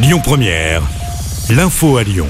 Lyon Première, l'info à Lyon.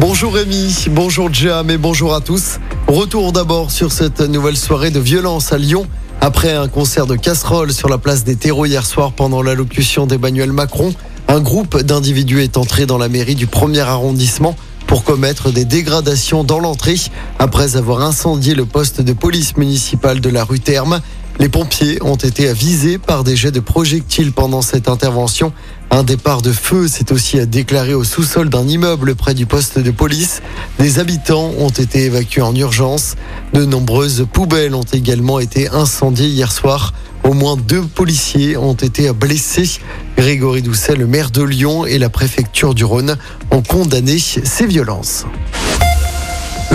Bonjour Rémi, bonjour Jam et bonjour à tous. Retour d'abord sur cette nouvelle soirée de violence à Lyon. Après un concert de casseroles sur la place des terreaux hier soir pendant l'allocution d'Emmanuel Macron, un groupe d'individus est entré dans la mairie du premier arrondissement pour commettre des dégradations dans l'entrée après avoir incendié le poste de police municipale de la rue Terme. Les pompiers ont été avisés par des jets de projectiles pendant cette intervention. Un départ de feu s'est aussi déclaré au sous-sol d'un immeuble près du poste de police. Des habitants ont été évacués en urgence. De nombreuses poubelles ont également été incendiées hier soir. Au moins deux policiers ont été blessés. Grégory Doucet, le maire de Lyon et la préfecture du Rhône ont condamné ces violences.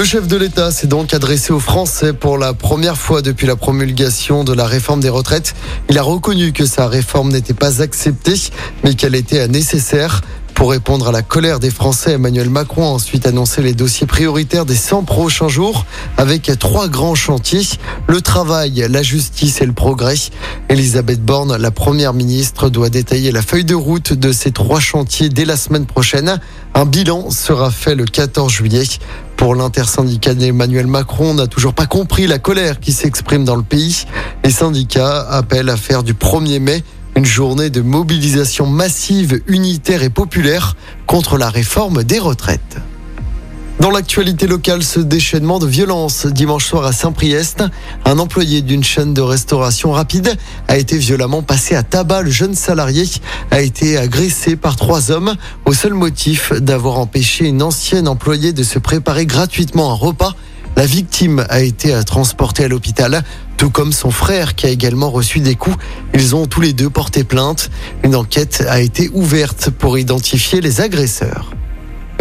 Le chef de l'État s'est donc adressé aux Français pour la première fois depuis la promulgation de la réforme des retraites. Il a reconnu que sa réforme n'était pas acceptée, mais qu'elle était nécessaire. Pour répondre à la colère des Français, Emmanuel Macron a ensuite annoncé les dossiers prioritaires des 100 prochains jours avec trois grands chantiers, le travail, la justice et le progrès. Elisabeth Borne, la première ministre, doit détailler la feuille de route de ces trois chantiers dès la semaine prochaine. Un bilan sera fait le 14 juillet. Pour l'intersyndicat Emmanuel Macron, n'a toujours pas compris la colère qui s'exprime dans le pays. Les syndicats appellent à faire du 1er mai une journée de mobilisation massive, unitaire et populaire contre la réforme des retraites. Dans l'actualité locale, ce déchaînement de violence dimanche soir à Saint-Priest, un employé d'une chaîne de restauration rapide a été violemment passé à tabac. Le jeune salarié a été agressé par trois hommes au seul motif d'avoir empêché une ancienne employée de se préparer gratuitement un repas. La victime a été transportée à l'hôpital, tout comme son frère qui a également reçu des coups. Ils ont tous les deux porté plainte. Une enquête a été ouverte pour identifier les agresseurs.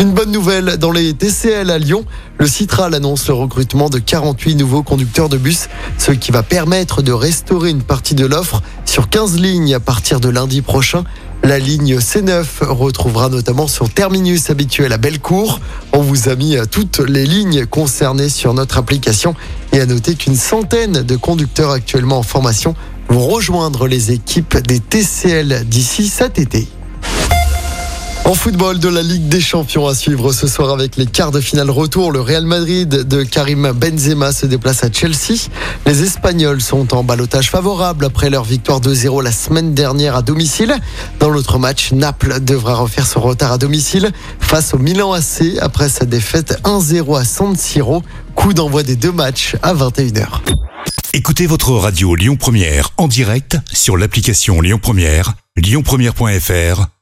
Une bonne nouvelle dans les TCL à Lyon. Le Citral annonce le recrutement de 48 nouveaux conducteurs de bus, ce qui va permettre de restaurer une partie de l'offre sur 15 lignes à partir de lundi prochain. La ligne C9 retrouvera notamment son terminus habituel à Bellecour. On vous a mis toutes les lignes concernées sur notre application et à noter qu'une centaine de conducteurs actuellement en formation vont rejoindre les équipes des TCL d'ici cet été. En football de la Ligue des Champions à suivre ce soir avec les quarts de finale retour, le Real Madrid de Karim Benzema se déplace à Chelsea. Les Espagnols sont en balotage favorable après leur victoire 2-0 la semaine dernière à domicile. Dans l'autre match, Naples devra refaire son retard à domicile face au Milan AC après sa défaite 1-0 à San Siro. Coup d'envoi des deux matchs à 21h. Écoutez votre radio Lyon Première en direct sur l'application Lyon Première, lyonpremière.fr